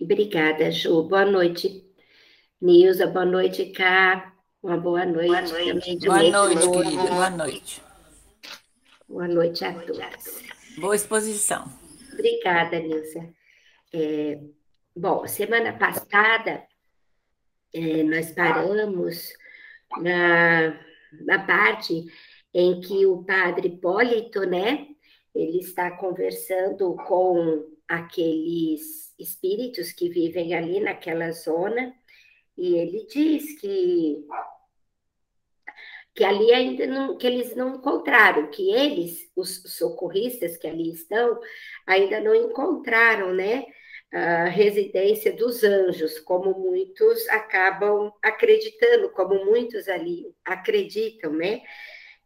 Obrigada, Ju. Boa noite, Nilza. Boa noite, Cá. Uma boa noite. Boa noite, boa noite querida. Boa noite. Boa noite a todos. Boa exposição. Obrigada, Nilza. É, bom, semana passada é, nós paramos na, na parte em que o padre Hipólito, né, ele está conversando com aqueles espíritos que vivem ali naquela zona, e ele diz que que ali ainda não, que eles não encontraram, que eles, os socorristas que ali estão, ainda não encontraram, né, a residência dos anjos, como muitos acabam acreditando, como muitos ali acreditam, né,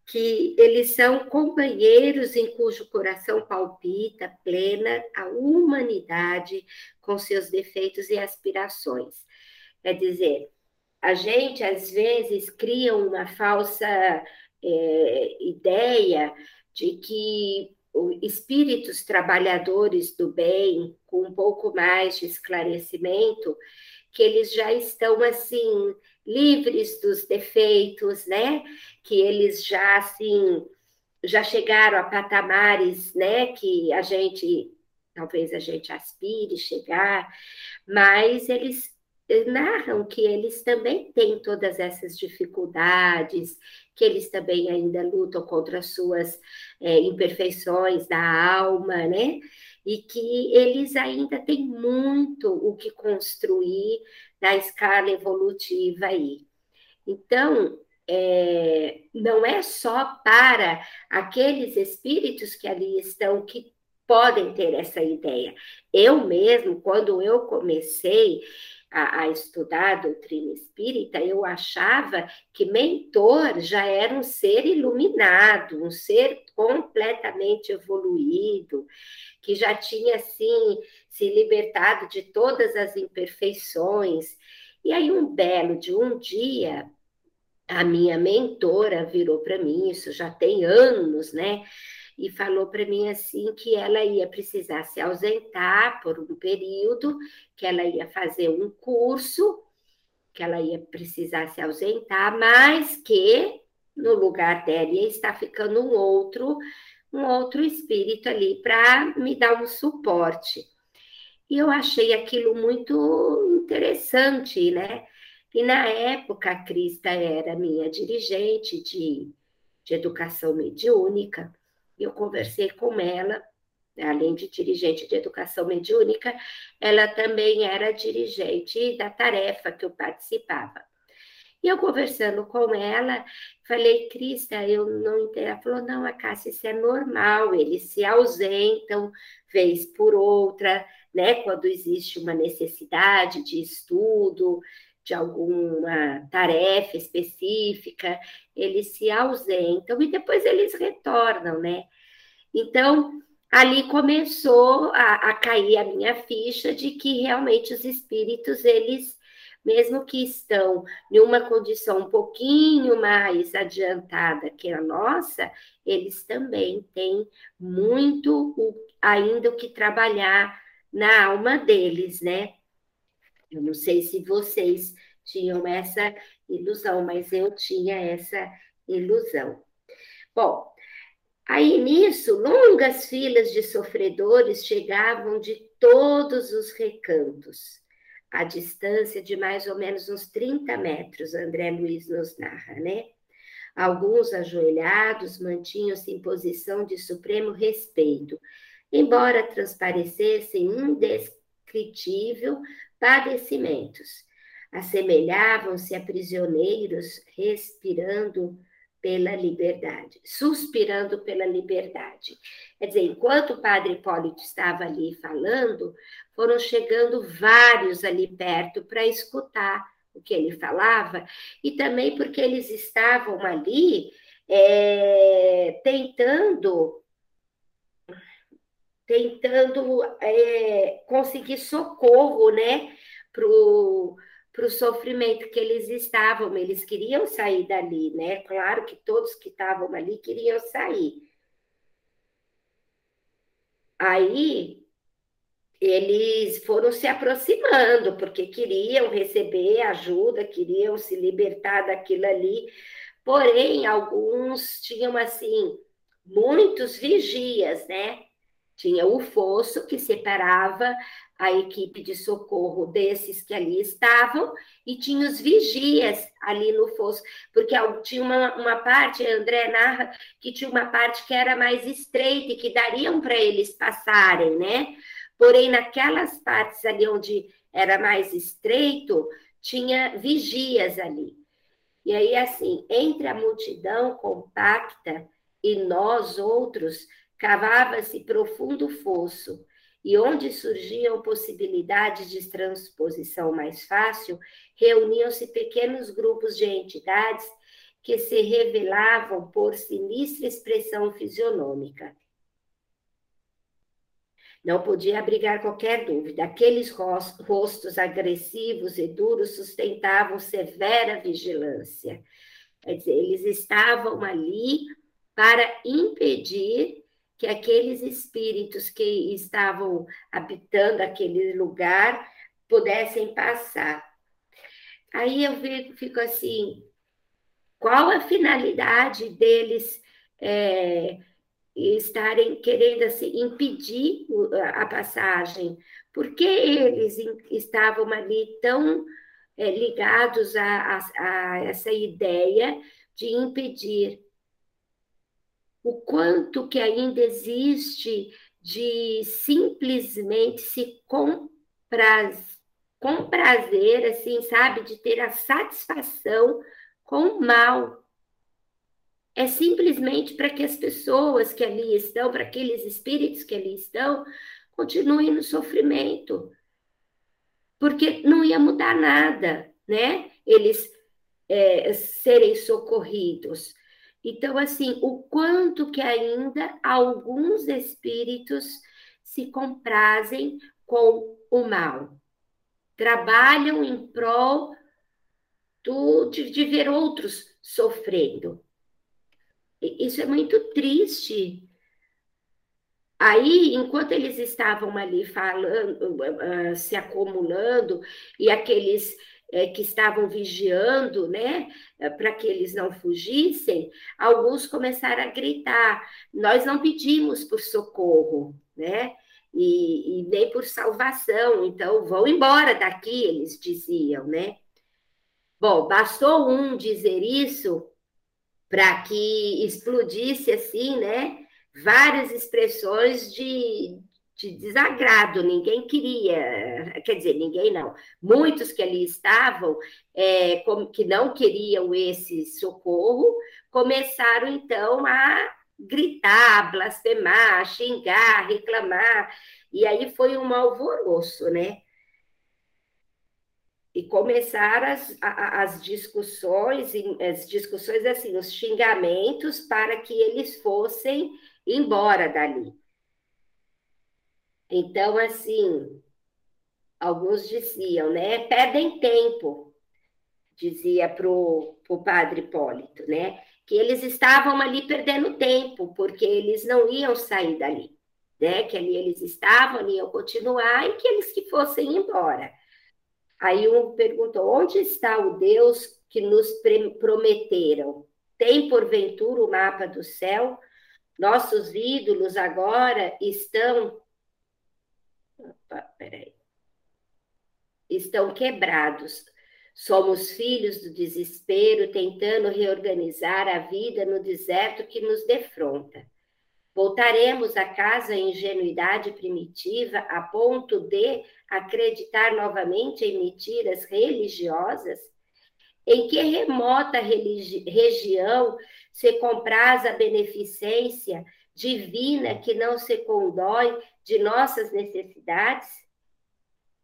que eles são companheiros em cujo coração palpita plena a humanidade com seus defeitos e aspirações. Quer dizer, a gente às vezes cria uma falsa é, ideia de que espíritos trabalhadores do bem, com um pouco mais de esclarecimento, que eles já estão assim livres dos defeitos, né? Que eles já assim já chegaram a patamares, né, que a gente talvez a gente aspire chegar, mas eles narram que eles também têm todas essas dificuldades, que eles também ainda lutam contra as suas é, imperfeições da alma, né? E que eles ainda têm muito o que construir na escala evolutiva aí. Então, é, não é só para aqueles espíritos que ali estão que podem ter essa ideia. Eu mesmo, quando eu comecei, a, a, estudar a doutrina espírita, eu achava que mentor já era um ser iluminado, um ser completamente evoluído, que já tinha, assim, se libertado de todas as imperfeições. E aí, um belo de um dia, a minha mentora virou para mim, isso já tem anos, né? E falou para mim assim que ela ia precisar se ausentar por um período, que ela ia fazer um curso, que ela ia precisar se ausentar, mas que no lugar dela ia estar ficando um outro, um outro espírito ali para me dar um suporte. E eu achei aquilo muito interessante, né? E na época a Crista era minha dirigente de, de educação mediúnica, eu conversei com ela, além de dirigente de educação mediúnica, ela também era dirigente da tarefa que eu participava. E eu conversando com ela, falei, Crista, eu não entendo. Ela falou, não, a Cássia, isso é normal, eles se ausentam vez por outra, né? Quando existe uma necessidade de estudo, de alguma tarefa específica, eles se ausentam e depois eles retornam, né? Então, ali começou a, a cair a minha ficha de que realmente os espíritos, eles, mesmo que estão em uma condição um pouquinho mais adiantada que a nossa, eles também têm muito o, ainda o que trabalhar na alma deles, né? Eu não sei se vocês tinham essa ilusão, mas eu tinha essa ilusão. Bom, aí nisso, longas filas de sofredores chegavam de todos os recantos, a distância de mais ou menos uns 30 metros, André Luiz nos narra, né? Alguns ajoelhados mantinham-se em posição de supremo respeito, embora transparecessem indescritível padecimentos. Assemelhavam-se a prisioneiros respirando pela liberdade, suspirando pela liberdade. Quer dizer, enquanto o padre Hipólito estava ali falando, foram chegando vários ali perto para escutar o que ele falava, e também porque eles estavam ali é, tentando tentando é, conseguir socorro, né, para o sofrimento que eles estavam, eles queriam sair dali, né? Claro que todos que estavam ali queriam sair. Aí eles foram se aproximando, porque queriam receber ajuda, queriam se libertar daquilo ali. Porém, alguns tinham, assim, muitos vigias, né? Tinha o fosso que separava a equipe de socorro desses que ali estavam, e tinha os vigias ali no fosso, porque tinha uma, uma parte, André narra, que tinha uma parte que era mais estreita e que dariam para eles passarem, né? Porém, naquelas partes ali onde era mais estreito, tinha vigias ali. E aí, assim, entre a multidão compacta e nós outros, cavava-se profundo fosso, e onde surgiam possibilidades de transposição mais fácil, reuniam-se pequenos grupos de entidades que se revelavam por sinistra expressão fisionômica. Não podia abrigar qualquer dúvida. Aqueles rostos agressivos e duros sustentavam severa vigilância. Quer dizer, eles estavam ali para impedir que aqueles espíritos que estavam habitando aquele lugar pudessem passar. Aí eu fico assim, qual a finalidade deles é, estarem querendo assim, impedir a passagem? Por que eles estavam ali tão é, ligados a, a, a essa ideia de impedir? O quanto que ainda existe de simplesmente se compraz, comprazer, assim, sabe, de ter a satisfação com o mal. É simplesmente para que as pessoas que ali estão, para aqueles espíritos que ali estão, continuem no sofrimento. Porque não ia mudar nada, né? Eles é, serem socorridos. Então, assim, o quanto que ainda alguns espíritos se comprazem com o mal, trabalham em prol do, de, de ver outros sofrendo. Isso é muito triste. Aí, enquanto eles estavam ali falando, uh, se acumulando, e aqueles que estavam vigiando, né, é, para que eles não fugissem, alguns começaram a gritar: Nós não pedimos por socorro, né? E, e nem por salvação, então vão embora daqui, eles diziam, né? Bom, bastou um dizer isso para que explodisse assim, né? Várias expressões de, de desagrado, ninguém queria, quer dizer, ninguém não, muitos que ali estavam, é, como, que não queriam esse socorro, começaram então a gritar, blasfemar, xingar, reclamar, e aí foi um alvoroço, né? E começaram as, as discussões, as discussões assim, os xingamentos para que eles fossem embora dali. Então, assim, alguns diziam, né? Perdem tempo, dizia para o padre Hipólito, né? Que eles estavam ali perdendo tempo, porque eles não iam sair dali, né? Que ali eles estavam, iam continuar e que eles que fossem embora. Aí um perguntou: onde está o Deus que nos prometeram? Tem porventura o mapa do céu? Nossos ídolos agora estão Opa, peraí. Estão quebrados. Somos filhos do desespero, tentando reorganizar a vida no deserto que nos defronta. Voltaremos à casa ingenuidade primitiva a ponto de acreditar novamente em mentiras religiosas? Em que remota região se compraz a beneficência divina que não se condói de nossas necessidades?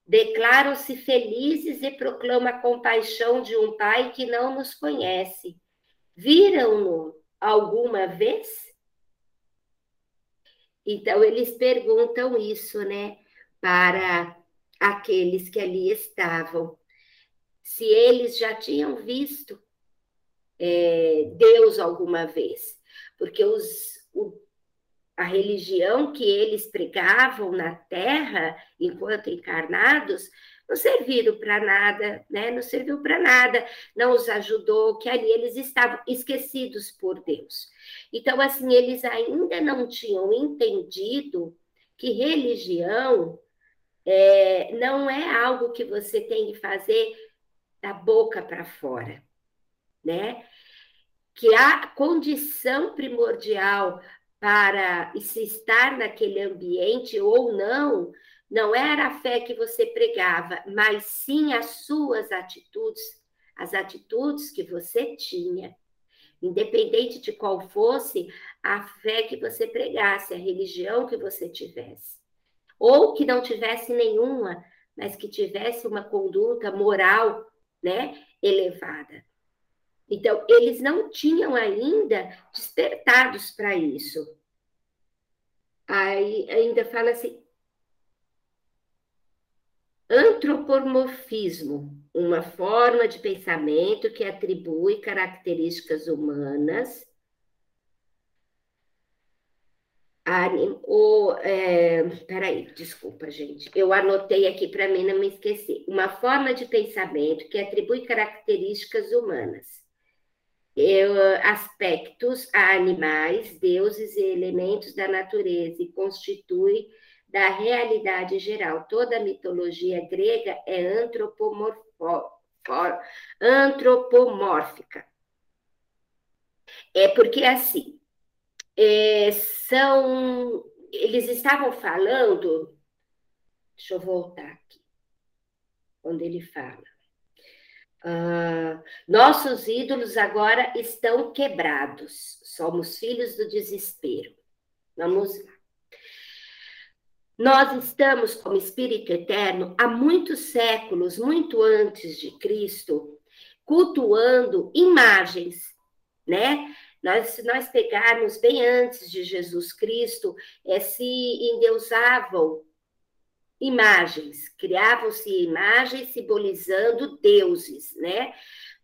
Declaram-se felizes e proclamam a compaixão de um Pai que não nos conhece. Viram-no alguma vez? Então, eles perguntam isso, né, para aqueles que ali estavam. Se eles já tinham visto é, Deus alguma vez. Porque os, o a religião que eles pregavam na Terra, enquanto encarnados, não serviram para nada, né? Não serviu para nada, não os ajudou, que ali eles estavam esquecidos por Deus. Então, assim, eles ainda não tinham entendido que religião é, não é algo que você tem que fazer da boca para fora, né? Que a condição primordial para se estar naquele ambiente ou não não era a fé que você pregava, mas sim as suas atitudes, as atitudes que você tinha, independente de qual fosse a fé que você pregasse, a religião que você tivesse. Ou que não tivesse nenhuma, mas que tivesse uma conduta moral, né, elevada. Então, eles não tinham ainda despertados para isso. Aí ainda fala assim, Antropomorfismo, uma forma de pensamento que atribui características humanas o, é, peraí, desculpa, gente. Eu anotei aqui para mim não me esquecer. Uma forma de pensamento que atribui características humanas, aspectos a animais, deuses e elementos da natureza e constitui da realidade geral. Toda a mitologia grega é antropomórfica. É porque assim, é, são, eles estavam falando, deixa eu voltar aqui, onde ele fala. Uh, nossos ídolos agora estão quebrados, somos filhos do desespero. Vamos lá. Nós estamos, como Espírito Eterno, há muitos séculos, muito antes de Cristo, cultuando imagens, né? Nós, se nós pegarmos bem antes de Jesus Cristo, é, se endeusavam imagens, criavam-se imagens simbolizando deuses, né?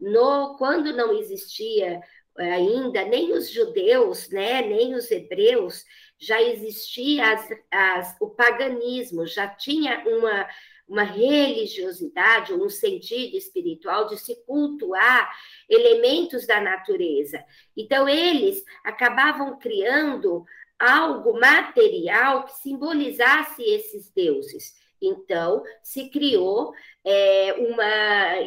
No, quando não existia ainda nem os judeus, né, nem os hebreus, já existia as, as, o paganismo, já tinha uma, uma religiosidade, um sentido espiritual de se cultuar elementos da natureza. Então, eles acabavam criando algo material que simbolizasse esses deuses. Então, se criou é, uma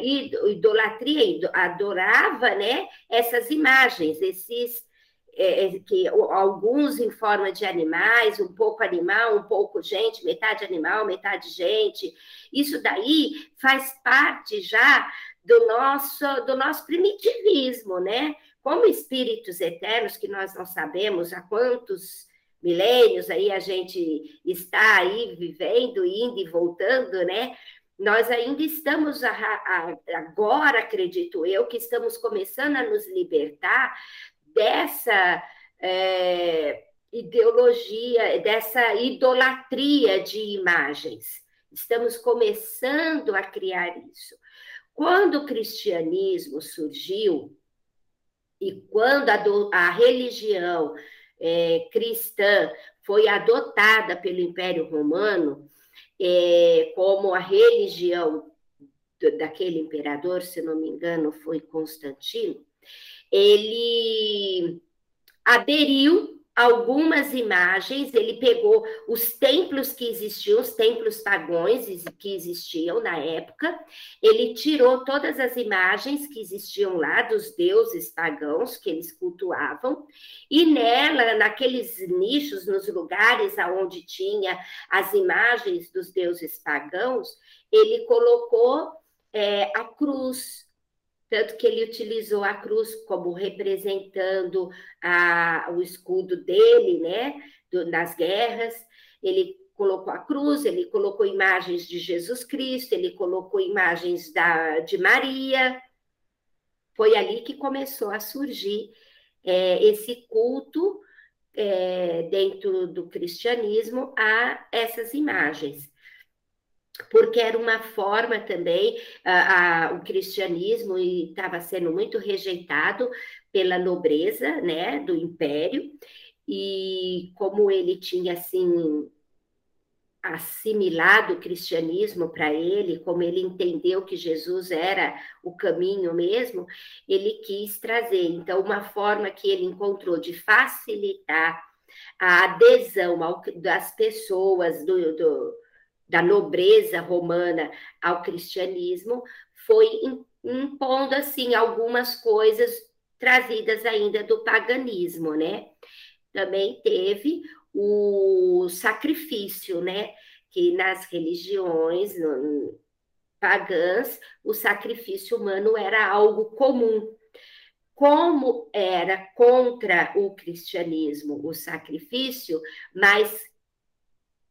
idolatria, adorava né, essas imagens, esses é, é, que alguns em forma de animais, um pouco animal, um pouco gente, metade animal, metade gente. Isso daí faz parte já do nosso do nosso primitivismo, né? Como espíritos eternos que nós não sabemos há quantos milênios aí a gente está aí vivendo, indo e voltando, né? Nós ainda estamos a, a, agora, acredito eu, que estamos começando a nos libertar dessa é, ideologia, dessa idolatria de imagens. Estamos começando a criar isso. Quando o cristianismo surgiu e quando a, do, a religião é, cristã foi adotada pelo Império Romano é, como a religião daquele imperador, se não me engano, foi Constantino, ele aderiu algumas imagens, ele pegou os templos que existiam, os templos pagões que existiam na época, ele tirou todas as imagens que existiam lá dos deuses pagãos que eles cultuavam, e nela, naqueles nichos, nos lugares aonde tinha as imagens dos deuses pagãos, ele colocou é, a cruz, tanto que ele utilizou a cruz como representando a, o escudo dele, né, do, nas guerras. Ele colocou a cruz, ele colocou imagens de Jesus Cristo, ele colocou imagens da, de Maria. Foi ali que começou a surgir é, esse culto é, dentro do cristianismo a essas imagens porque era uma forma também, o cristianismo estava sendo muito rejeitado pela nobreza né, do império, e como ele tinha assim assimilado o cristianismo para ele, como ele entendeu que Jesus era o caminho mesmo, ele quis trazer. Então, uma forma que ele encontrou de facilitar a adesão ao, das pessoas do, do, da nobreza romana ao cristianismo foi impondo assim algumas coisas trazidas ainda do paganismo, né? Também teve o sacrifício, né? Que nas religiões no, pagãs, o sacrifício humano era algo comum. Como era contra o cristianismo o sacrifício, mas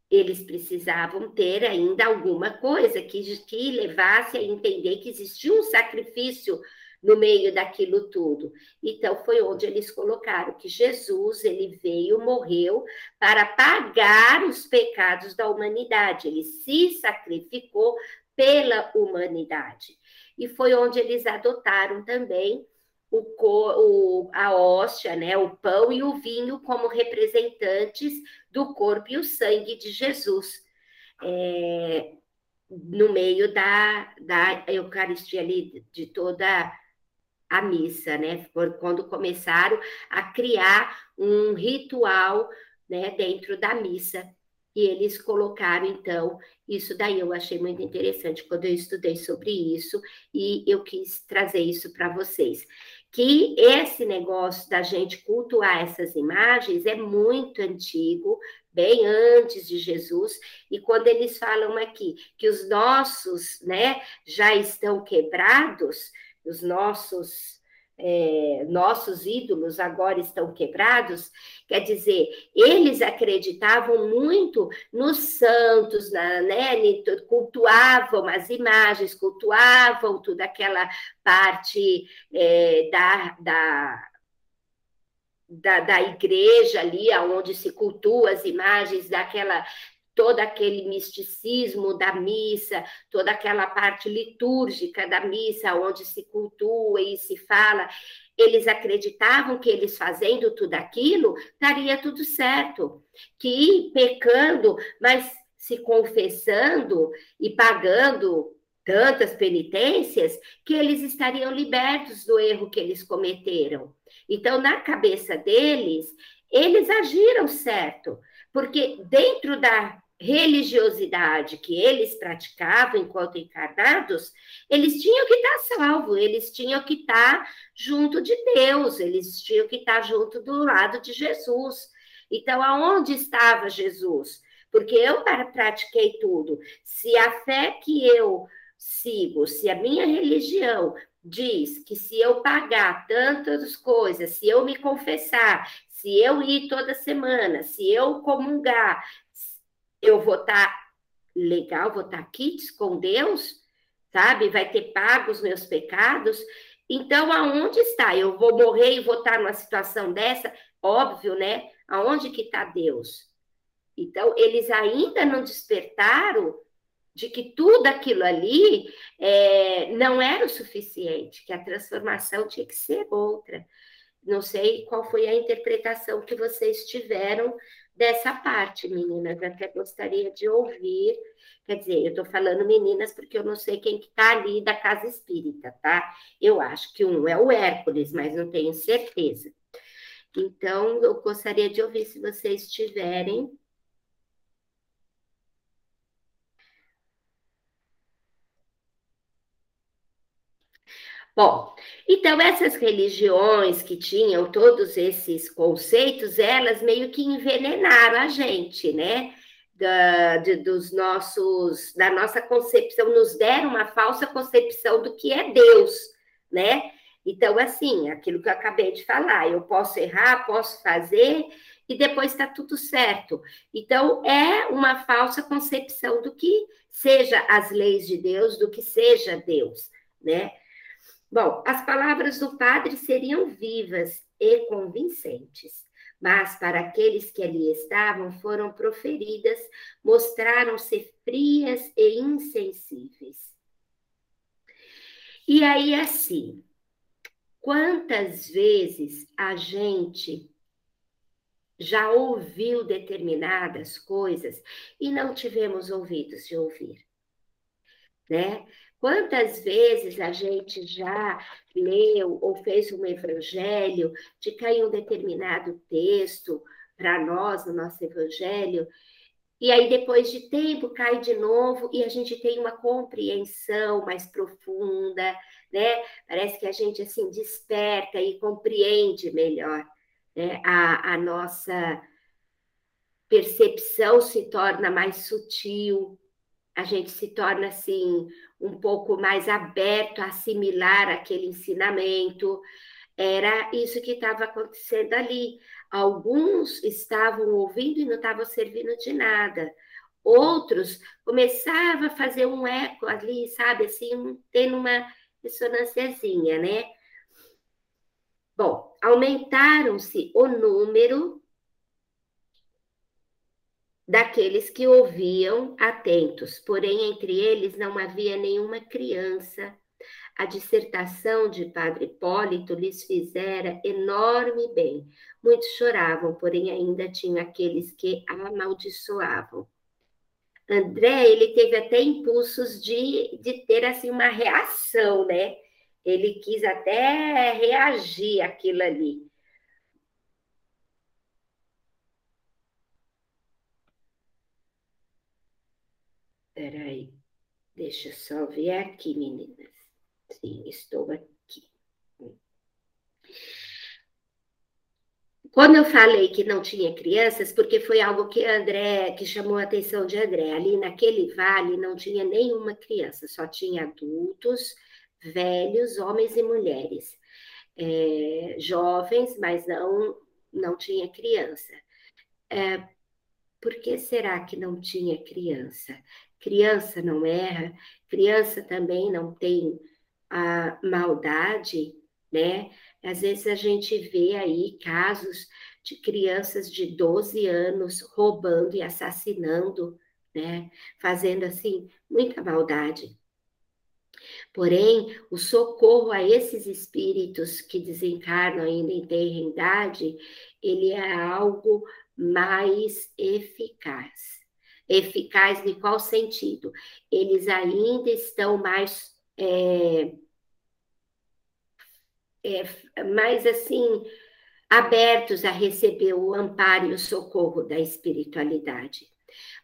eles precisavam ter ainda alguma coisa que, que levasse a entender que existia um sacrifício no meio daquilo tudo. Então foi onde eles colocaram que Jesus ele veio, morreu para pagar os pecados da humanidade. Ele se sacrificou pela humanidade. E foi onde eles adotaram também o, o, a hóstia, né, o pão e o vinho como representantes do corpo e o sangue de Jesus. É, no meio da, da Eucaristia ali, de toda a missa, né? Quando começaram a criar um ritual né, dentro da missa. E eles colocaram, então, isso daí eu achei muito interessante quando eu estudei sobre isso e eu quis trazer isso para vocês. Que esse negócio da gente cultuar essas imagens é muito antigo, bem antes de Jesus, e quando eles falam aqui que os nossos, né, já estão quebrados, os nossos é, nossos ídolos agora estão quebrados, quer dizer, eles acreditavam muito nos santos, na, né, cultuavam as imagens, cultuavam toda aquela parte é, da, da, da, da igreja ali, onde se cultua as imagens daquela todo aquele misticismo da missa, toda aquela parte litúrgica da missa, onde se cultua e se fala, eles acreditavam que eles fazendo tudo aquilo, estaria tudo certo, que pecando, mas se confessando e pagando tantas penitências, que eles estariam libertos do erro que eles cometeram. Então, na cabeça deles, eles agiram certo, porque dentro da religiosidade que eles praticavam enquanto encarnados, eles tinham que estar salvos, eles tinham que estar junto de Deus, eles tinham que estar junto do lado de Jesus. Então, aonde estava Jesus? Porque eu pratiquei tudo. Se a fé que eu sigo, se a minha religião diz que se eu pagar tantas coisas, se eu me confessar, se eu ir toda semana, se eu comungar, eu vou estar tá legal, vou estar tá quites com Deus, sabe? Vai ter pago os meus pecados. Então, aonde está? Eu vou morrer e vou estar tá numa situação dessa? Óbvio, né? Aonde que está Deus? Então, eles ainda não despertaram de que tudo aquilo ali é, não era o suficiente, que a transformação tinha que ser outra. Não sei qual foi a interpretação que vocês tiveram dessa parte, meninas. Até gostaria de ouvir. Quer dizer, eu estou falando meninas porque eu não sei quem que está ali da casa espírita, tá? Eu acho que um é o Hércules, mas não tenho certeza. Então, eu gostaria de ouvir se vocês tiverem Bom, então essas religiões que tinham todos esses conceitos, elas meio que envenenaram a gente, né? Da, de, dos nossos, da nossa concepção, nos deram uma falsa concepção do que é Deus, né? Então, assim, aquilo que eu acabei de falar, eu posso errar, posso fazer, e depois está tudo certo. Então, é uma falsa concepção do que seja as leis de Deus, do que seja Deus, né? Bom, as palavras do padre seriam vivas e convincentes, mas para aqueles que ali estavam foram proferidas, mostraram-se frias e insensíveis. E aí, assim, quantas vezes a gente já ouviu determinadas coisas e não tivemos ouvidos de ouvir, né? Quantas vezes a gente já leu ou fez um evangelho de cair um determinado texto para nós no nosso evangelho e aí, depois de tempo, cai de novo e a gente tem uma compreensão mais profunda, né? Parece que a gente, assim, desperta e compreende melhor, né? A, a nossa percepção se torna mais sutil, a gente se torna, assim, um pouco mais aberto a assimilar aquele ensinamento. Era isso que estava acontecendo ali. Alguns estavam ouvindo e não estavam servindo de nada. Outros começavam a fazer um eco ali, sabe, assim, tendo uma ressonânciazinha, né? Bom, aumentaram-se o número daqueles que ouviam atentos, porém entre eles não havia nenhuma criança a dissertação de Padre Hipólito lhes fizera enorme bem. Muitos choravam, porém ainda tinha aqueles que amaldiçoavam. André, ele teve até impulsos de, de ter assim uma reação, né? Ele quis até reagir àquilo ali. Peraí, deixa eu só ver aqui, meninas. Sim, estou aqui. Quando eu falei que não tinha crianças, porque foi algo que André, que chamou a atenção de André, ali naquele vale não tinha nenhuma criança, só tinha adultos, velhos, homens e mulheres, é, jovens, mas não não tinha criança. É, por que será que não tinha criança? Criança não erra, criança também não tem a maldade, né? Às vezes a gente vê aí casos de crianças de 12 anos roubando e assassinando, né? Fazendo assim muita maldade. Porém, o socorro a esses espíritos que desencarnam ainda em terrendade, ele é algo mais eficaz. Eficaz em qual sentido? Eles ainda estão mais é, é, mais assim abertos a receber o amparo e o socorro da espiritualidade.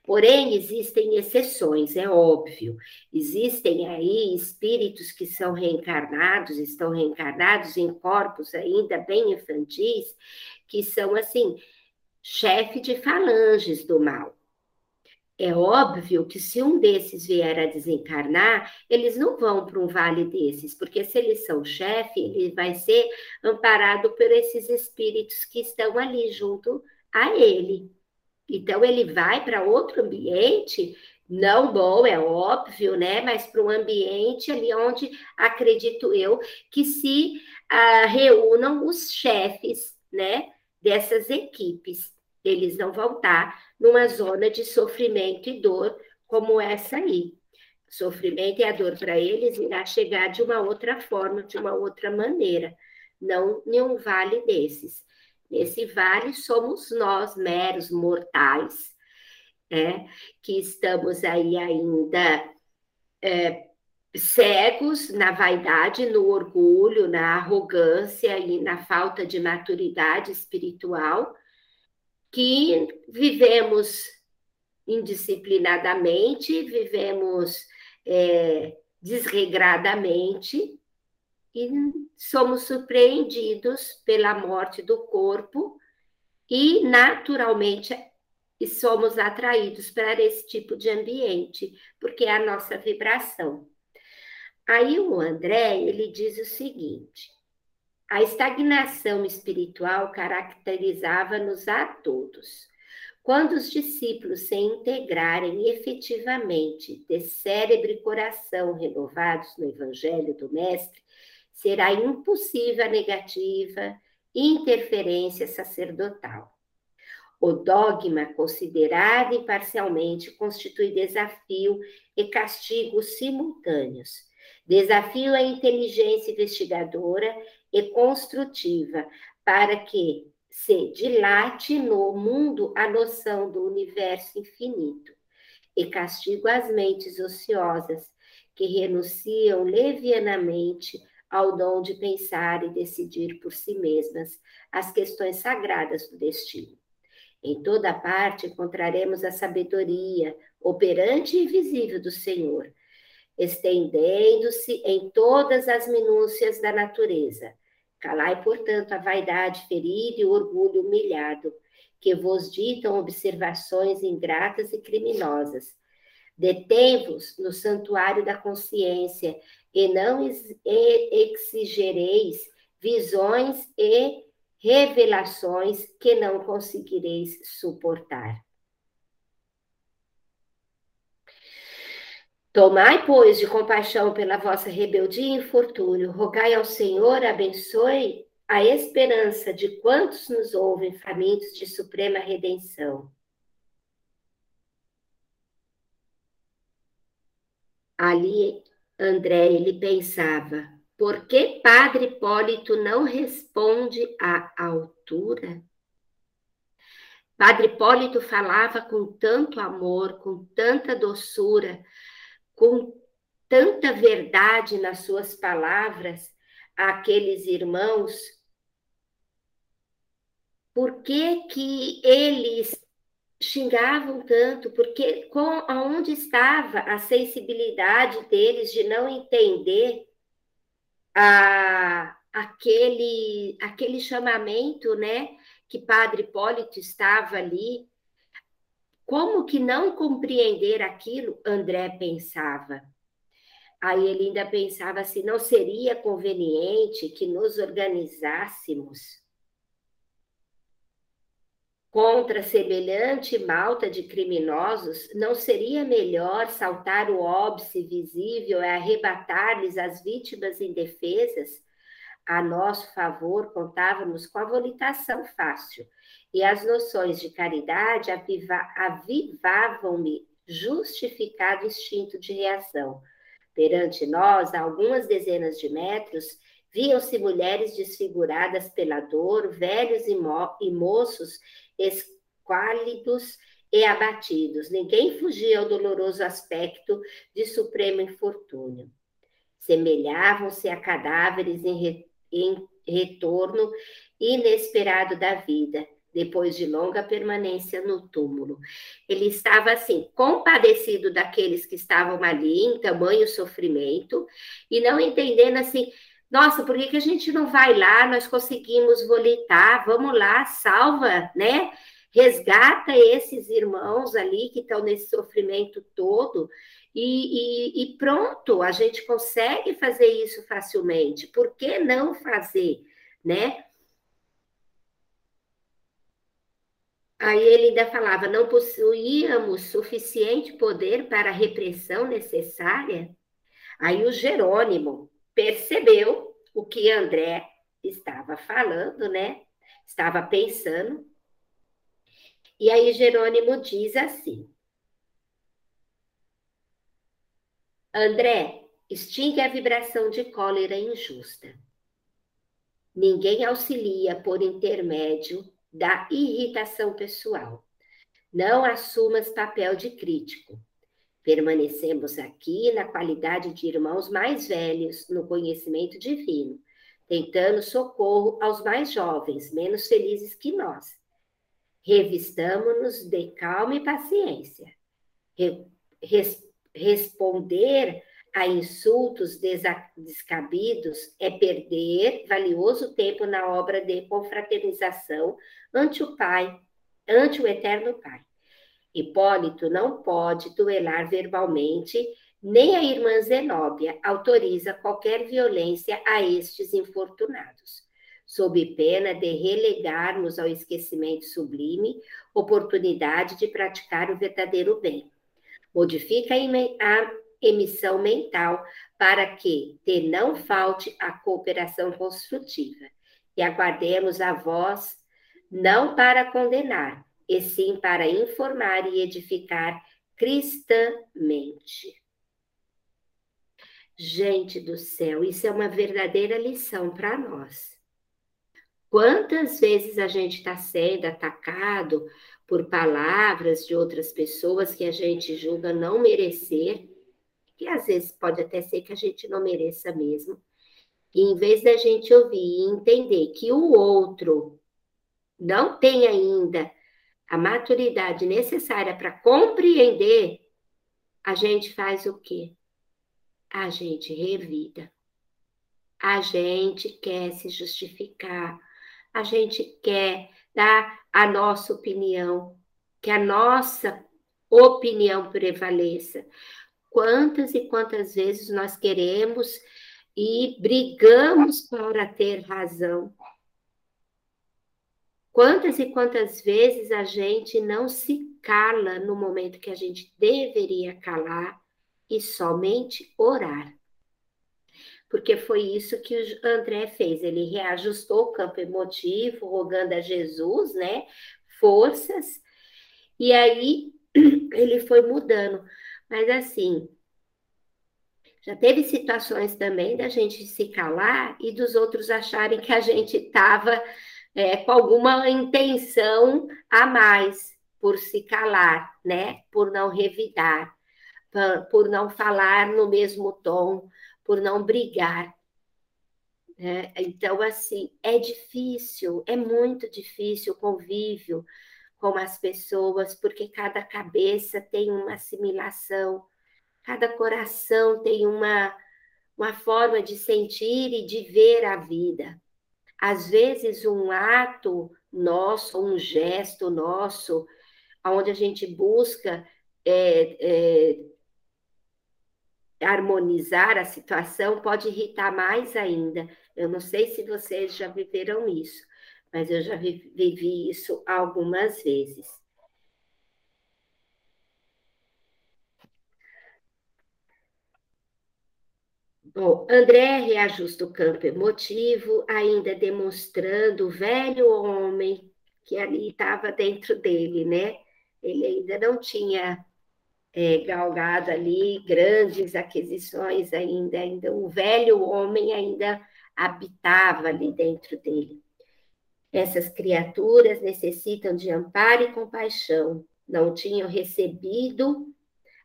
Porém, existem exceções, é óbvio. Existem aí espíritos que são reencarnados, estão reencarnados em corpos ainda bem infantis, que são assim, chefe de falanges do mal. É óbvio que se um desses vier a desencarnar, eles não vão para um vale desses, porque se eles são chefe, ele vai ser amparado por esses espíritos que estão ali junto a ele. Então ele vai para outro ambiente, não bom, é óbvio, né? Mas para um ambiente ali onde acredito eu que se ah, reúnam os chefes, né? Dessas equipes. Eles não vão estar numa zona de sofrimento e dor como essa aí. Sofrimento e a dor para eles irá chegar de uma outra forma, de uma outra maneira, não em um vale desses. Nesse vale somos nós, meros mortais, né, que estamos aí ainda é, cegos na vaidade, no orgulho, na arrogância e na falta de maturidade espiritual que vivemos indisciplinadamente, vivemos é, desregradamente e somos surpreendidos pela morte do corpo e, naturalmente, somos atraídos para esse tipo de ambiente, porque é a nossa vibração. Aí o André, ele diz o seguinte: a estagnação espiritual caracterizava-nos a todos. Quando os discípulos se integrarem efetivamente de cérebro e coração renovados no Evangelho do Mestre, será impossível a negativa interferência sacerdotal. O dogma, considerado imparcialmente, constitui desafio e castigo simultâneos. Desafio à inteligência investigadora e construtiva, para que se dilate no mundo a noção do universo infinito e castigo as mentes ociosas que renunciam levianamente ao dom de pensar e decidir por si mesmas as questões sagradas do destino. Em toda parte encontraremos a sabedoria operante e visível do Senhor, estendendo-se em todas as minúcias da natureza. Calai, portanto, a vaidade ferida e o orgulho humilhado, que vos ditam observações ingratas e criminosas Detém-vos no santuário da consciência e não exigereis visões e revelações que não conseguireis suportar. Tomai, pois, de compaixão pela vossa rebeldia e infortúnio, rogai ao Senhor, abençoe a esperança de quantos nos ouvem famintos de suprema redenção. Ali, André, ele pensava, por que Padre Hipólito não responde à altura? Padre Hipólito falava com tanto amor, com tanta doçura, com tanta verdade nas suas palavras àqueles irmãos. Por que, que eles xingavam tanto, porque com, aonde estava a sensibilidade deles de não entender a, aquele, aquele chamamento, né, que Padre Hipólito estava ali, como que não compreender aquilo? André pensava. Aí ele ainda pensava se não seria conveniente que nos organizássemos contra semelhante malta de criminosos, não seria melhor saltar o óbice visível e arrebatar-lhes as vítimas indefesas? A nosso favor, contávamos com a volitação fácil, e as noções de caridade avivavam-me justificado instinto de reação. Perante nós, a algumas dezenas de metros, viam-se mulheres desfiguradas pela dor, velhos e, mo e moços esquálidos e abatidos. Ninguém fugia ao doloroso aspecto de supremo infortúnio. Semelhavam-se a cadáveres em, re, em retorno inesperado da vida, depois de longa permanência no túmulo. Ele estava assim, compadecido daqueles que estavam ali em tamanho sofrimento e não entendendo assim, nossa, por que, que a gente não vai lá? Nós conseguimos volitar, vamos lá, salva, né? Resgata esses irmãos ali que estão nesse sofrimento todo. E, e, e, pronto, a gente consegue fazer isso facilmente. Por que não fazer, né? Aí ele ainda falava: não possuíamos suficiente poder para a repressão necessária? Aí o Jerônimo, percebeu o que André estava falando, né? Estava pensando. E aí Jerônimo diz assim: André, extingue a vibração de cólera injusta. Ninguém auxilia por intermédio da irritação pessoal. Não assumas papel de crítico. Permanecemos aqui na qualidade de irmãos mais velhos no conhecimento divino, tentando socorro aos mais jovens, menos felizes que nós. Revistamos-nos de calma e paciência. Re res responder a insultos descabidos é perder valioso tempo na obra de confraternização ante o Pai, ante o Eterno Pai. Hipólito não pode duelar verbalmente, nem a irmã Zenóbia autoriza qualquer violência a estes infortunados, sob pena de relegarmos ao esquecimento sublime oportunidade de praticar o verdadeiro bem. Modifica a emissão mental para que te não falte a cooperação construtiva e aguardemos a voz não para condenar, e sim para informar e edificar cristãmente. Gente do céu, isso é uma verdadeira lição para nós. Quantas vezes a gente está sendo atacado por palavras de outras pessoas que a gente julga não merecer, que às vezes pode até ser que a gente não mereça mesmo. E em vez da gente ouvir e entender que o outro não tem ainda a maturidade necessária para compreender, a gente faz o quê? A gente revida. A gente quer se justificar. A gente quer dar a nossa opinião, que a nossa opinião prevaleça. Quantas e quantas vezes nós queremos e brigamos para ter razão? Quantas e quantas vezes a gente não se cala no momento que a gente deveria calar e somente orar? Porque foi isso que o André fez. Ele reajustou o campo emotivo, rogando a Jesus, né? Forças. E aí ele foi mudando. Mas assim, já teve situações também da gente se calar e dos outros acharem que a gente estava é, com alguma intenção a mais por se calar, né? Por não revidar, por, não falar no mesmo tom, por não brigar. Né? Então, assim, é difícil, é muito difícil o convívio com as pessoas, porque cada cabeça tem uma assimilação, cada coração tem uma, uma forma de sentir e de ver a vida. Às vezes, um ato nosso, um gesto nosso, onde a gente busca é, é, harmonizar a situação, pode irritar mais ainda. Eu não sei se vocês já viveram isso, mas eu já vivi isso algumas vezes. Bom, André reajusta o campo emotivo, ainda demonstrando o velho homem que ali estava dentro dele, né? Ele ainda não tinha é, galgado ali grandes aquisições ainda, ainda o velho homem ainda habitava ali dentro dele. Essas criaturas necessitam de amparo e compaixão, não tinham recebido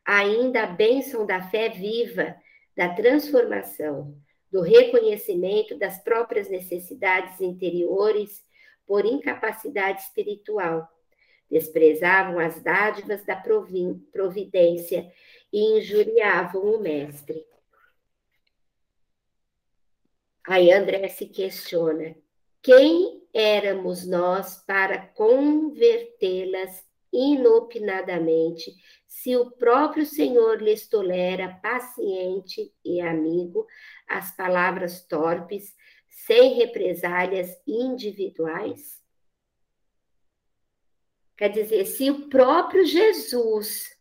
ainda a bênção da fé viva da transformação, do reconhecimento das próprias necessidades interiores por incapacidade espiritual. Desprezavam as dádivas da providência e injuriavam o mestre. Aí André se questiona: quem éramos nós para convertê-las inopinadamente se o próprio Senhor lhes tolera paciente e amigo as palavras torpes, sem represálias individuais? Quer dizer, se o próprio Jesus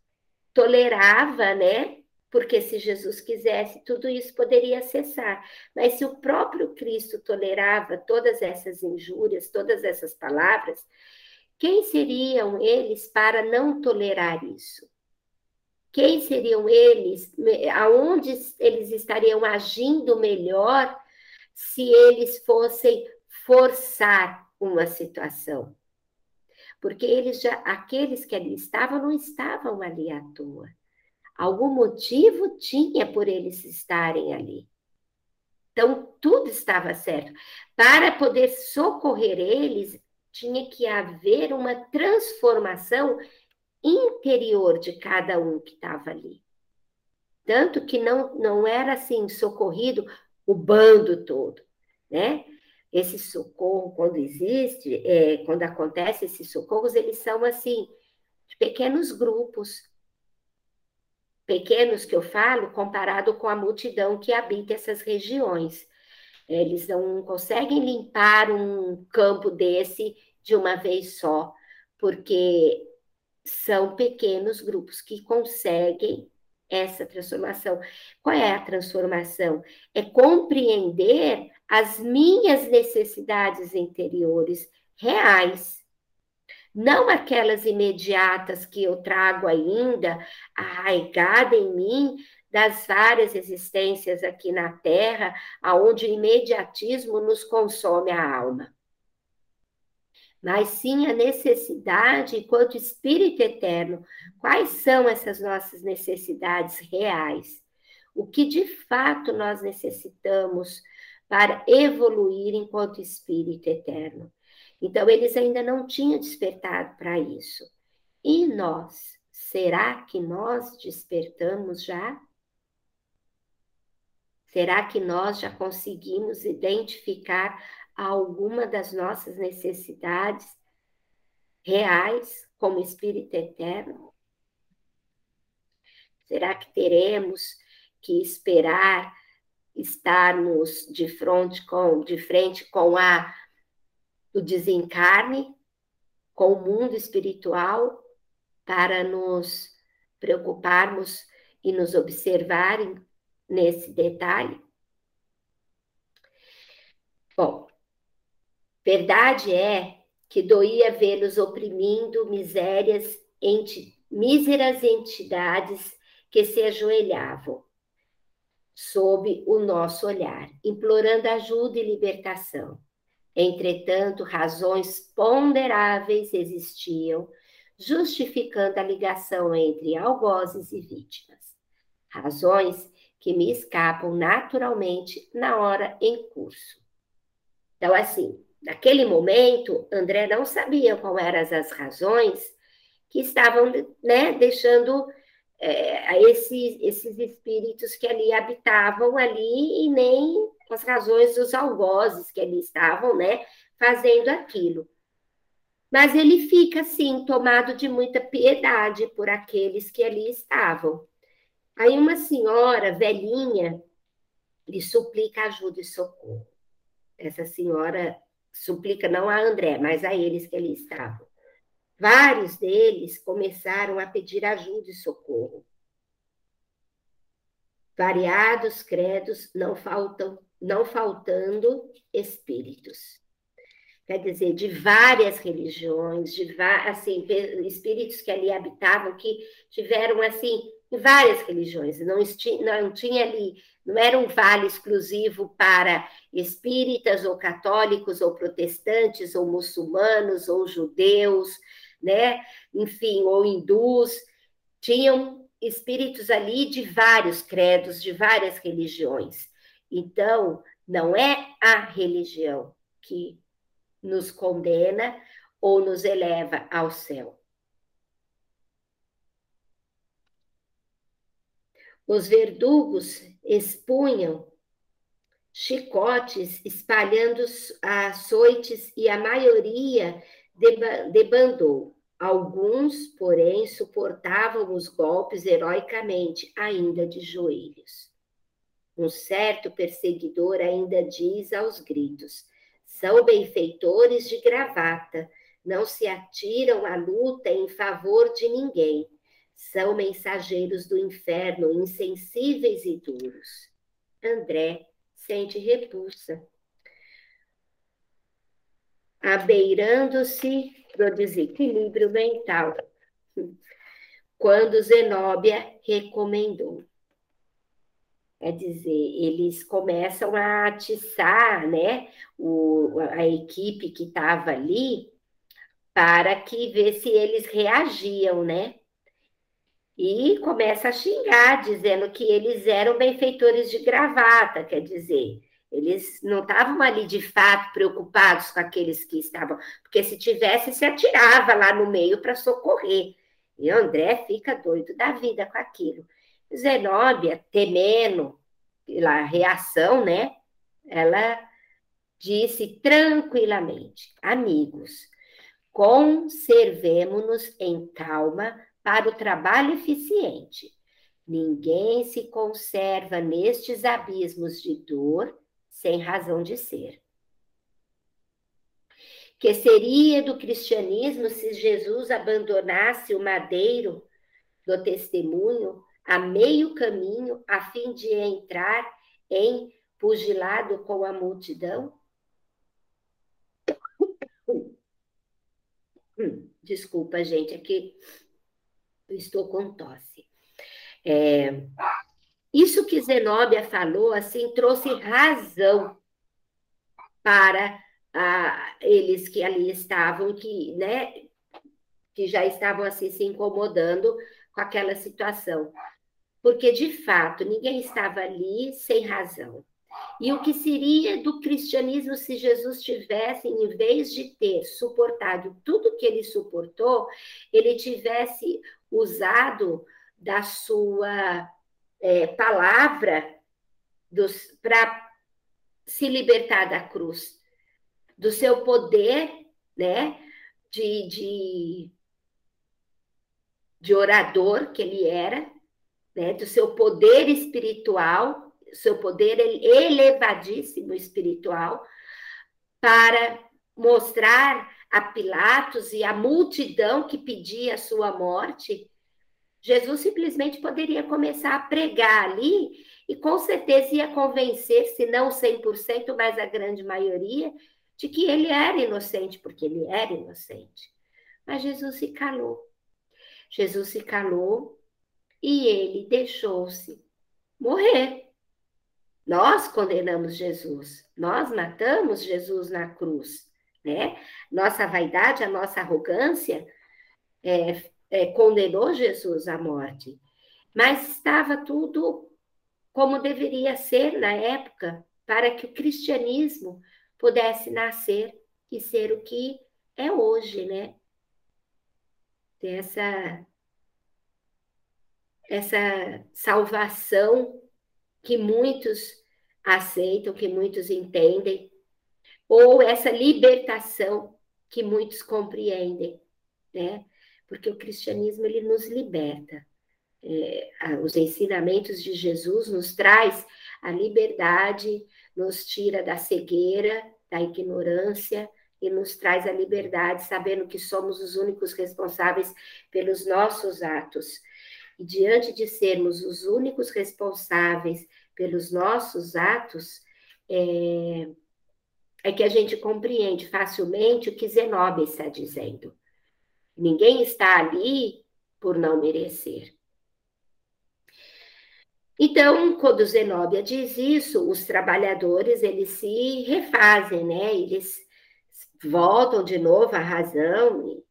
tolerava, né? Porque se Jesus quisesse, tudo isso poderia cessar. Mas se o próprio Cristo tolerava todas essas injúrias, todas essas palavras, quem seriam eles para não tolerar isso? Quem seriam eles? Aonde eles estariam agindo melhor se eles fossem forçar uma situação? Porque eles já, aqueles que ali estavam, não estavam ali à toa. Algum motivo tinha por eles estarem ali. Então, tudo estava certo. Para poder socorrer eles, tinha que haver uma transformação interior de cada um que estava ali. Tanto que não, não era assim socorrido o bando todo, né? Esse socorro, quando existe, é, quando acontece esses socorros, eles são assim, de pequenos grupos. Pequenos que eu falo, comparado com a multidão que habita essas regiões. Eles não conseguem limpar um campo desse de uma vez só, porque são pequenos grupos que conseguem essa transformação. Qual é a transformação? É compreender as minhas necessidades interiores reais, não aquelas imediatas que eu trago ainda arraigada em mim das várias existências aqui na Terra, aonde o imediatismo nos consome a alma. mas sim a necessidade enquanto espírito eterno. Quais são essas nossas necessidades reais? O que de fato nós necessitamos para evoluir enquanto espírito eterno? Então, eles ainda não tinham despertado para isso. E nós? Será que nós despertamos já? Será que nós já conseguimos identificar alguma das nossas necessidades reais como espírito eterno? Será que teremos que esperar estarmos de frente com de frente com a o desencarne, com o mundo espiritual para nos preocuparmos e nos observarem nesse detalhe? Bom, Verdade é que doía vê-los oprimindo misérias, enti, míseras entidades que se ajoelhavam sob o nosso olhar, implorando ajuda e libertação. Entretanto, razões ponderáveis existiam, justificando a ligação entre algozes e vítimas. Razões que me escapam naturalmente na hora em curso. Então, assim, Naquele momento, André não sabia quais eram as razões que estavam né, deixando é, esses, esses espíritos que ali habitavam ali e nem as razões dos algozes que ali estavam, né, fazendo aquilo. Mas ele fica, assim, tomado de muita piedade por aqueles que ali estavam. Aí uma senhora velhinha lhe suplica ajuda e socorro. Essa senhora suplica não a André, mas a eles que ali estavam. Vários deles começaram a pedir ajuda e socorro. Variados credos, não faltam, não faltando espíritos. Quer dizer, de várias religiões, de assim, espíritos que ali habitavam, que tiveram assim várias religiões, não, não tinha ali, não era um vale exclusivo para espíritas ou católicos ou protestantes ou muçulmanos ou judeus, né? Enfim, ou hindus, tinham espíritos ali de vários credos, de várias religiões. Então, não é a religião que nos condena ou nos eleva ao céu. Os verdugos expunham chicotes espalhando açoites e a maioria debandou. Alguns, porém, suportavam os golpes heroicamente, ainda de joelhos. Um certo perseguidor ainda diz aos gritos: são benfeitores de gravata, não se atiram à luta em favor de ninguém são mensageiros do inferno, insensíveis e duros. André sente repulsa. Abeirando-se do desequilíbrio mental, quando Zenóbia recomendou. Quer dizer, eles começam a atiçar né, o, a equipe que estava ali para que ver se eles reagiam, né? e começa a xingar, dizendo que eles eram benfeitores de gravata, quer dizer, eles não estavam ali de fato preocupados com aqueles que estavam, porque se tivesse, se atirava lá no meio para socorrer. E André fica doido da vida com aquilo. Zenóbia, temendo pela reação, né? Ela disse tranquilamente: Amigos, conservemo-nos em calma para o trabalho eficiente. Ninguém se conserva nestes abismos de dor sem razão de ser. Que seria do cristianismo se Jesus abandonasse o madeiro do testemunho a meio caminho a fim de entrar em pugilado com a multidão? Desculpa, gente, aqui eu estou com tosse. É, isso que Zenóbia falou, assim, trouxe razão para a eles que ali estavam, que, né, que já estavam assim se incomodando com aquela situação. Porque, de fato, ninguém estava ali sem razão. E o que seria do cristianismo se Jesus tivesse, em vez de ter suportado tudo que ele suportou, ele tivesse usado da sua é, palavra para se libertar da cruz, do seu poder, né, de, de, de orador que ele era, né, do seu poder espiritual, seu poder elevadíssimo espiritual, para mostrar a Pilatos e a multidão que pedia a sua morte, Jesus simplesmente poderia começar a pregar ali e com certeza ia convencer, se não 100%, mas a grande maioria, de que ele era inocente, porque ele era inocente. Mas Jesus se calou. Jesus se calou e ele deixou-se morrer. Nós condenamos Jesus, nós matamos Jesus na cruz, né? Nossa vaidade, a nossa arrogância é, é, condenou Jesus à morte, mas estava tudo como deveria ser na época, para que o cristianismo pudesse nascer e ser o que é hoje, né? Ter essa, essa salvação que muitos aceitam, que muitos entendem, ou essa libertação que muitos compreendem, né? Porque o cristianismo ele nos liberta é, os ensinamentos de Jesus nos traz a liberdade, nos tira da cegueira, da ignorância e nos traz a liberdade, sabendo que somos os únicos responsáveis pelos nossos atos. E diante de sermos os únicos responsáveis pelos nossos atos, é, é que a gente compreende facilmente o que Zenobia está dizendo. Ninguém está ali por não merecer. Então, quando Zenóbia diz isso, os trabalhadores eles se refazem, né? Eles voltam de novo à razão.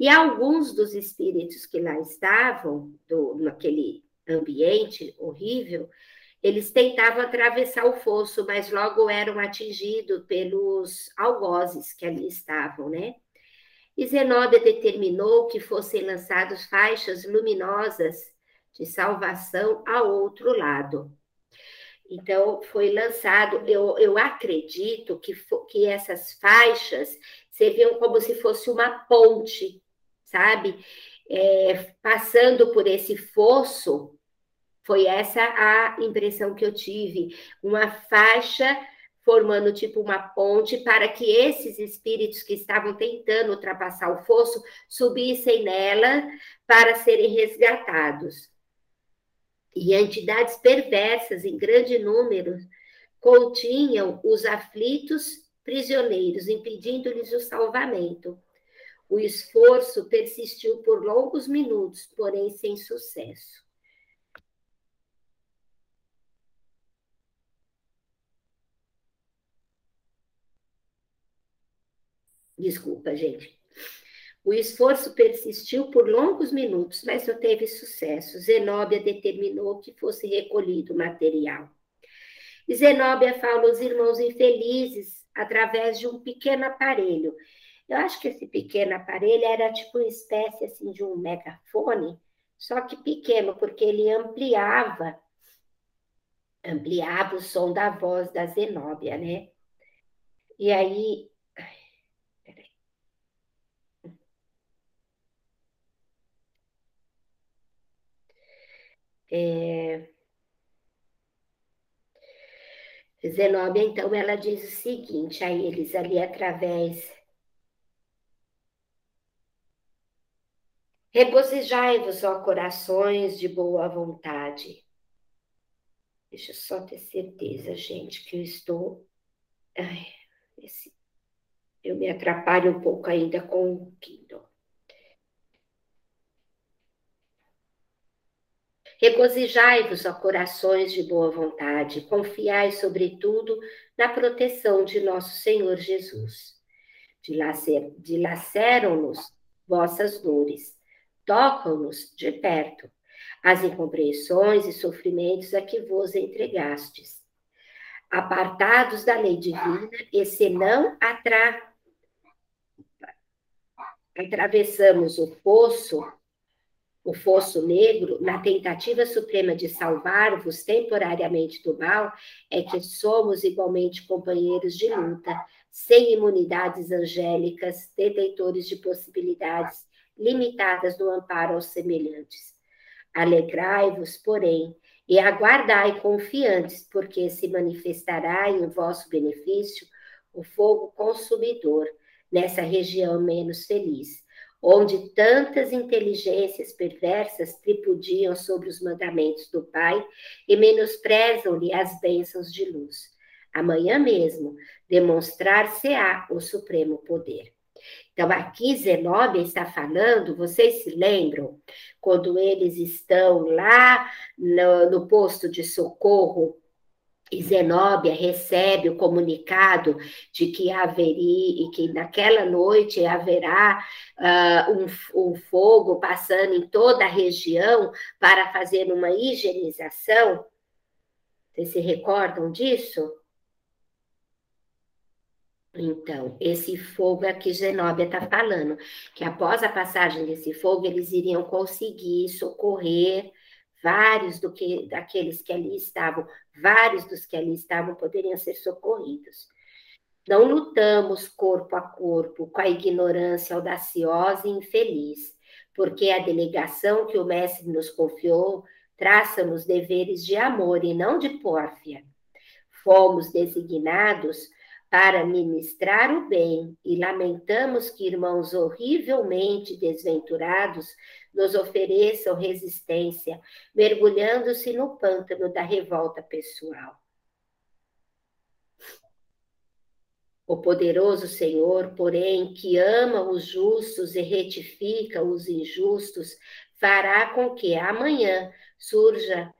E, alguns dos espíritos que lá estavam, do, naquele ambiente horrível, eles tentavam atravessar o fosso, mas logo eram atingidos pelos algozes que ali estavam, né? E Zenóbia determinou que fossem lançadas faixas luminosas de salvação ao outro lado. Então, foi lançado, eu, eu acredito que, que essas faixas serviam como se fosse uma ponte, sabe? É, passando por esse fosso, foi essa a impressão que eu tive. Uma faixa formando tipo uma ponte para que esses espíritos que estavam tentando ultrapassar o fosso subissem nela para serem resgatados e entidades perversas em grande número continham os aflitos prisioneiros, impedindo-lhes o salvamento. O esforço persistiu por longos minutos, porém sem sucesso. Desculpa, gente. O esforço persistiu por longos minutos, mas não teve sucesso. Zenóbia determinou que fosse recolhido o material. E Zenóbia fala aos irmãos infelizes através de um pequeno aparelho. Eu acho que esse pequeno aparelho era tipo uma espécie assim de um megafone, só que pequeno, porque ele ampliava ampliava o som da voz da Zenóbia, né? E aí É... Zenóbia, então, ela diz o seguinte a eles ali através. Regozijai-vos, ó corações de boa vontade. Deixa eu só ter certeza, gente, que eu estou. Ai, esse... Eu me atrapalho um pouco ainda com o Kindle. Regozijai-vos, ó corações de boa vontade, confiai, sobretudo, na proteção de nosso Senhor Jesus. Dilaceram-nos vossas dores, tocam-nos de perto as incompreensões e sofrimentos a que vos entregastes. Apartados da lei divina, e se não atra... atravessamos o poço o fosso negro, na tentativa suprema de salvar-vos temporariamente do mal, é que somos igualmente companheiros de luta, sem imunidades angélicas, detentores de possibilidades limitadas no amparo aos semelhantes. Alegrai-vos, porém, e aguardai confiantes, porque se manifestará em vosso benefício o fogo consumidor nessa região menos feliz onde tantas inteligências perversas tripudiam sobre os mandamentos do Pai e menosprezam-lhe as bênçãos de luz. Amanhã mesmo demonstrar-se-á o supremo poder. Então, aqui Zenóbia está falando, vocês se lembram, quando eles estão lá no, no posto de socorro e Zenóbia recebe o comunicado de que haveria e que naquela noite haverá uh, um, um, fogo passando em toda a região para fazer uma higienização. Vocês se recordam disso? Então, esse fogo é que Zenóbia está falando, que após a passagem desse fogo, eles iriam conseguir socorrer vários do que daqueles que ali estavam, vários dos que ali estavam poderiam ser socorridos. Não lutamos corpo a corpo com a ignorância audaciosa e infeliz, porque a delegação que o mestre nos confiou traça-nos deveres de amor e não de pórfia. Fomos designados para ministrar o bem e lamentamos que irmãos horrivelmente desventurados nos ofereçam resistência, mergulhando-se no pântano da revolta pessoal. O poderoso Senhor, porém, que ama os justos e retifica os injustos, fará com que amanhã surja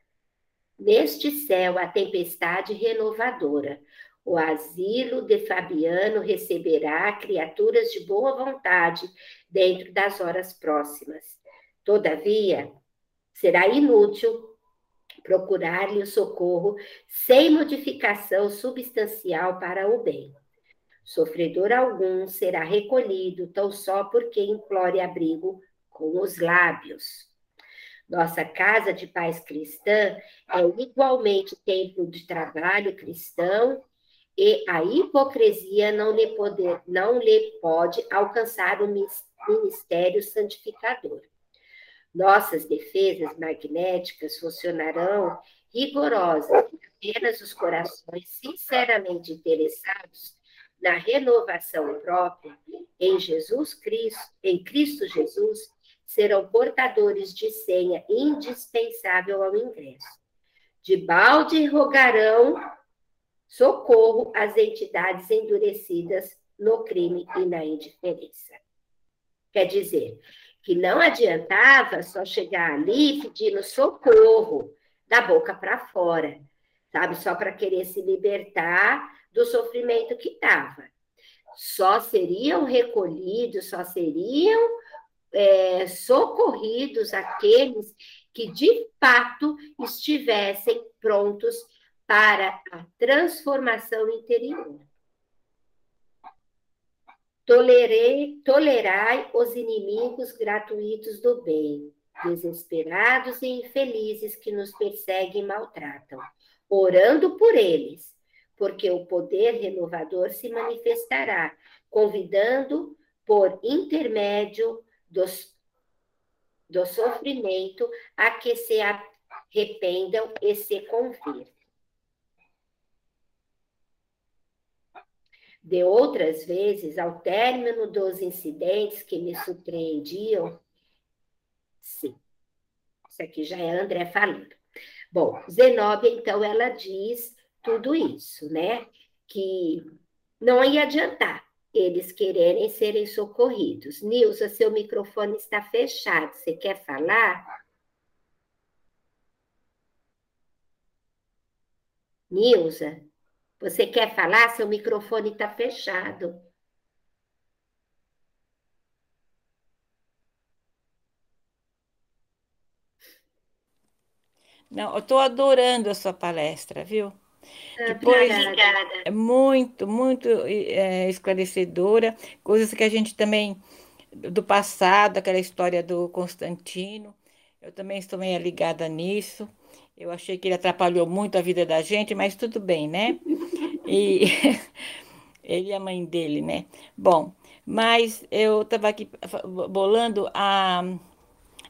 neste céu a tempestade renovadora. O asilo de Fabiano receberá criaturas de boa vontade dentro das horas próximas. Todavia, será inútil procurar-lhe o socorro sem modificação substancial para o bem. Sofredor algum será recolhido tão só porque implore abrigo com os lábios. Nossa casa de paz cristã é igualmente templo de trabalho cristão e a hipocrisia não lhe, poder, não lhe pode alcançar o ministério santificador. Nossas defesas magnéticas funcionarão rigorosas apenas os corações sinceramente interessados na renovação própria em Jesus Cristo, em Cristo Jesus, serão portadores de senha indispensável ao ingresso. De balde rogarão socorro às entidades endurecidas no crime e na indiferença. Quer dizer, que não adiantava só chegar ali pedindo socorro da boca para fora, sabe? Só para querer se libertar do sofrimento que estava. Só seriam recolhidos, só seriam é, socorridos aqueles que de fato estivessem prontos para a transformação interior. Tolerei, tolerai os inimigos gratuitos do bem, desesperados e infelizes que nos perseguem e maltratam, orando por eles, porque o poder renovador se manifestará, convidando por intermédio dos, do sofrimento a que se arrependam e se convirtam. De outras vezes, ao término dos incidentes que me surpreendiam. Sim, isso aqui já é André falando. Bom, Zenobia, então, ela diz tudo isso, né? Que não ia adiantar eles quererem serem socorridos. Nilza, seu microfone está fechado. Você quer falar? Nilza? Você quer falar? Seu microfone está fechado. Não, eu estou adorando a sua palestra, viu? Ah, Depois, é muito, muito é, esclarecedora, coisas que a gente também, do passado, aquela história do Constantino, eu também estou meio ligada nisso. Eu achei que ele atrapalhou muito a vida da gente, mas tudo bem, né? E ele e a mãe dele, né? Bom, mas eu estava aqui bolando a,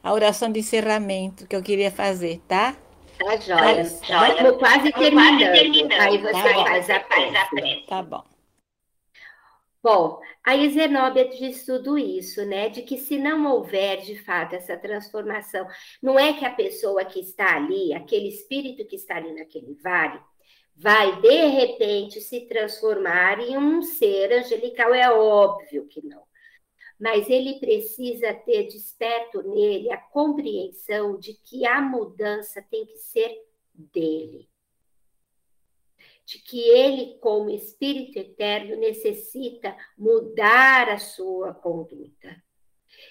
a oração de encerramento que eu queria fazer, tá? Tá joia. Tá, Estamos quase terminando. Aí você tá faz a prece. Tá bom. Bom, a Zenóbia diz tudo isso, né? De que se não houver de fato essa transformação, não é que a pessoa que está ali, aquele espírito que está ali naquele vale, vai de repente se transformar em um ser angelical, é óbvio que não. Mas ele precisa ter desperto nele a compreensão de que a mudança tem que ser dele de que ele, como Espírito Eterno, necessita mudar a sua conduta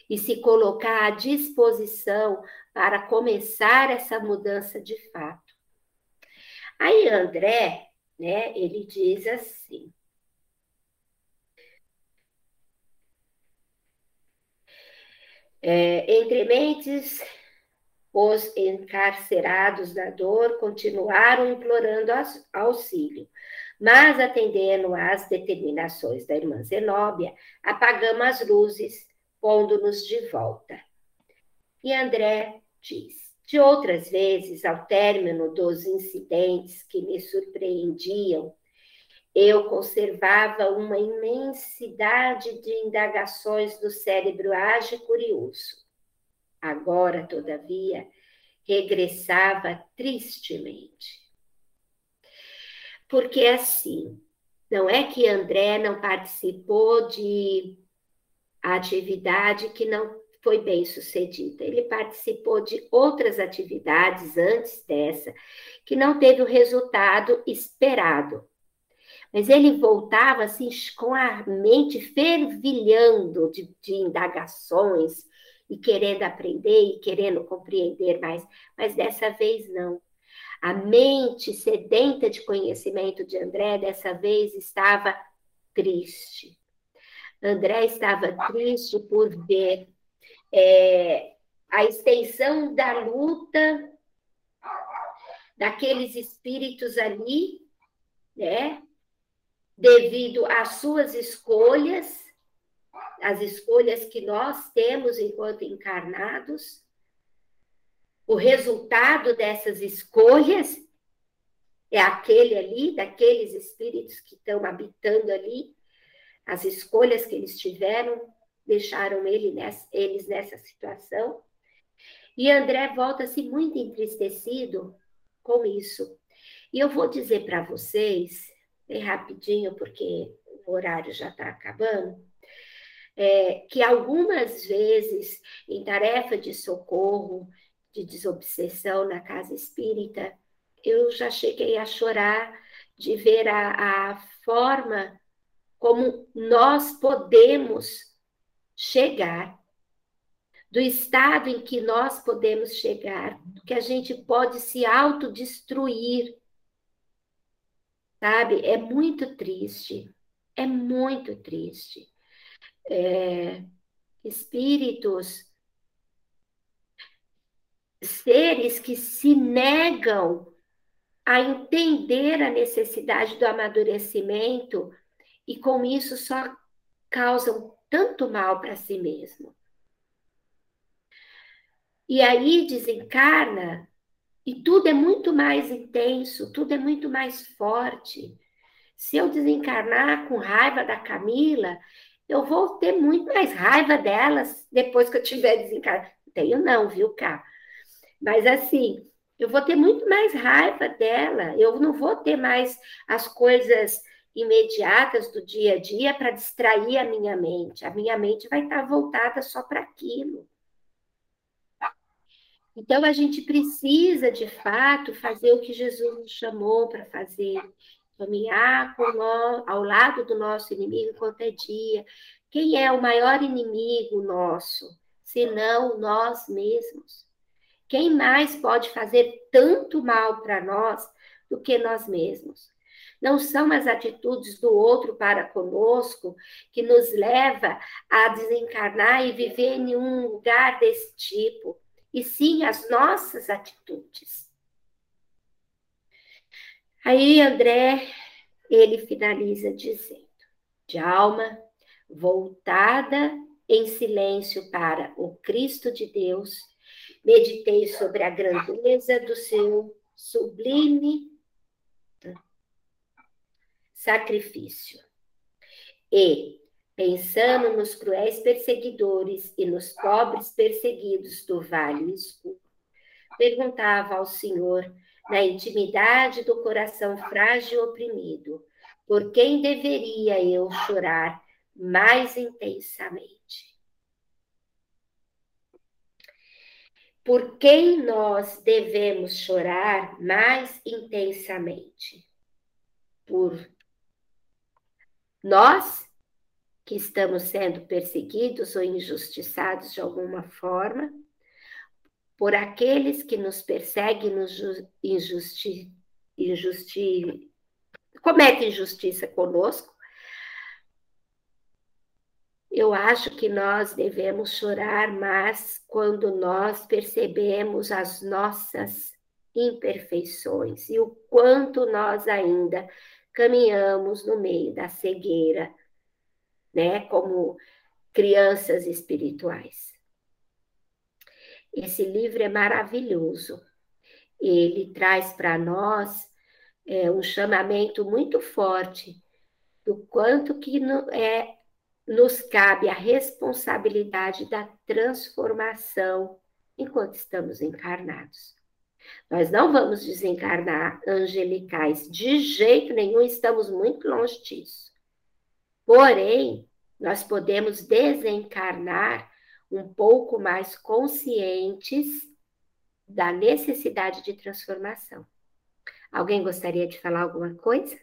e se colocar à disposição para começar essa mudança de fato. Aí André, né, ele diz assim: é, entre mentes os encarcerados da dor continuaram implorando auxílio, mas atendendo às determinações da irmã Zenóbia, apagamos as luzes, pondo-nos de volta. E André diz: De outras vezes, ao término dos incidentes que me surpreendiam, eu conservava uma imensidade de indagações do cérebro ágil e curioso Agora, todavia, regressava tristemente. Porque assim, não é que André não participou de atividade que não foi bem sucedida. Ele participou de outras atividades antes dessa, que não teve o resultado esperado. Mas ele voltava assim com a mente fervilhando de, de indagações, e querendo aprender e querendo compreender mais, mas dessa vez não. A mente sedenta de conhecimento de André dessa vez estava triste. André estava triste por ver é, a extensão da luta daqueles espíritos ali, né? Devido às suas escolhas as escolhas que nós temos enquanto encarnados, o resultado dessas escolhas é aquele ali, daqueles espíritos que estão habitando ali, as escolhas que eles tiveram deixaram ele nessa, eles nessa situação. E André volta-se muito entristecido com isso. E eu vou dizer para vocês, bem rapidinho, porque o horário já está acabando, é, que algumas vezes, em tarefa de socorro, de desobsessão na casa espírita, eu já cheguei a chorar de ver a, a forma como nós podemos chegar, do estado em que nós podemos chegar, que a gente pode se autodestruir. Sabe? É muito triste, é muito triste é, espíritos, seres que se negam a entender a necessidade do amadurecimento e com isso só causam tanto mal para si mesmo. E aí desencarna e tudo é muito mais intenso, tudo é muito mais forte. Se eu desencarnar com raiva da Camila, eu vou ter muito mais raiva delas depois que eu tiver desencarnado. Tenho não, viu, Cá? Mas assim, eu vou ter muito mais raiva dela, eu não vou ter mais as coisas imediatas do dia a dia para distrair a minha mente. A minha mente vai estar voltada só para aquilo. Então, a gente precisa, de fato, fazer o que Jesus nos chamou para fazer, caminhar nós, ao lado do nosso inimigo enquanto é dia. Quem é o maior inimigo nosso, senão nós mesmos? Quem mais pode fazer tanto mal para nós do que nós mesmos? Não são as atitudes do outro para conosco que nos leva a desencarnar e viver em um lugar desse tipo, e sim as nossas atitudes. Aí André, ele finaliza dizendo: de alma voltada em silêncio para o Cristo de Deus, meditei sobre a grandeza do seu sublime sacrifício. E, pensando nos cruéis perseguidores e nos pobres perseguidos do vale escuro, perguntava ao Senhor, na intimidade do coração frágil e oprimido, por quem deveria eu chorar mais intensamente? Por quem nós devemos chorar mais intensamente? Por nós, que estamos sendo perseguidos ou injustiçados de alguma forma, por aqueles que nos perseguem, nos injusti, injusti, cometem injustiça conosco, eu acho que nós devemos chorar mais quando nós percebemos as nossas imperfeições e o quanto nós ainda caminhamos no meio da cegueira, né, como crianças espirituais. Esse livro é maravilhoso. Ele traz para nós é, um chamamento muito forte do quanto que no, é, nos cabe a responsabilidade da transformação enquanto estamos encarnados. Nós não vamos desencarnar angelicais de jeito nenhum, estamos muito longe disso. Porém, nós podemos desencarnar um pouco mais conscientes da necessidade de transformação. Alguém gostaria de falar alguma coisa?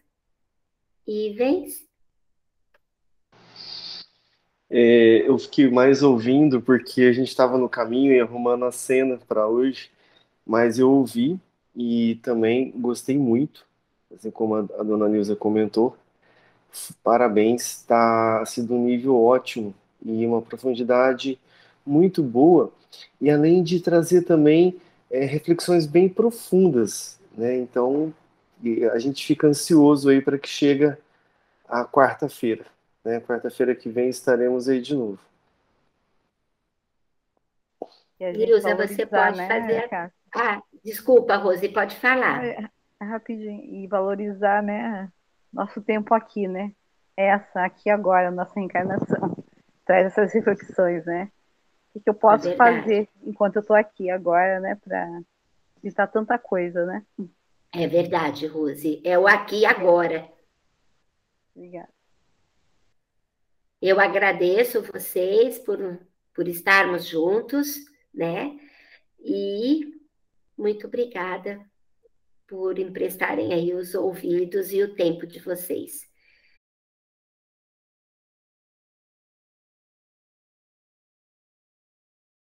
Ivens? É, eu fiquei mais ouvindo porque a gente estava no caminho e arrumando a cena para hoje mas eu ouvi e também gostei muito, assim como a, a dona Nilza comentou. Parabéns, está sendo um nível ótimo e uma profundidade muito boa, e além de trazer também é, reflexões bem profundas, né? Então a gente fica ansioso aí para que chega a quarta-feira, né? Quarta-feira que vem estaremos aí de novo. Nilza, você pode né, fazer. Ah, desculpa, Rose, pode falar. É, é rapidinho. E valorizar, né, nosso tempo aqui, né? Essa, aqui agora, nossa reencarnação. Traz essas reflexões, né? O que eu posso é fazer enquanto eu estou aqui agora, né? Para evitar tanta coisa, né? É verdade, Rose. É o aqui e agora. Obrigada. Eu agradeço vocês por, por estarmos juntos, né? E muito obrigada por emprestarem aí os ouvidos e o tempo de vocês.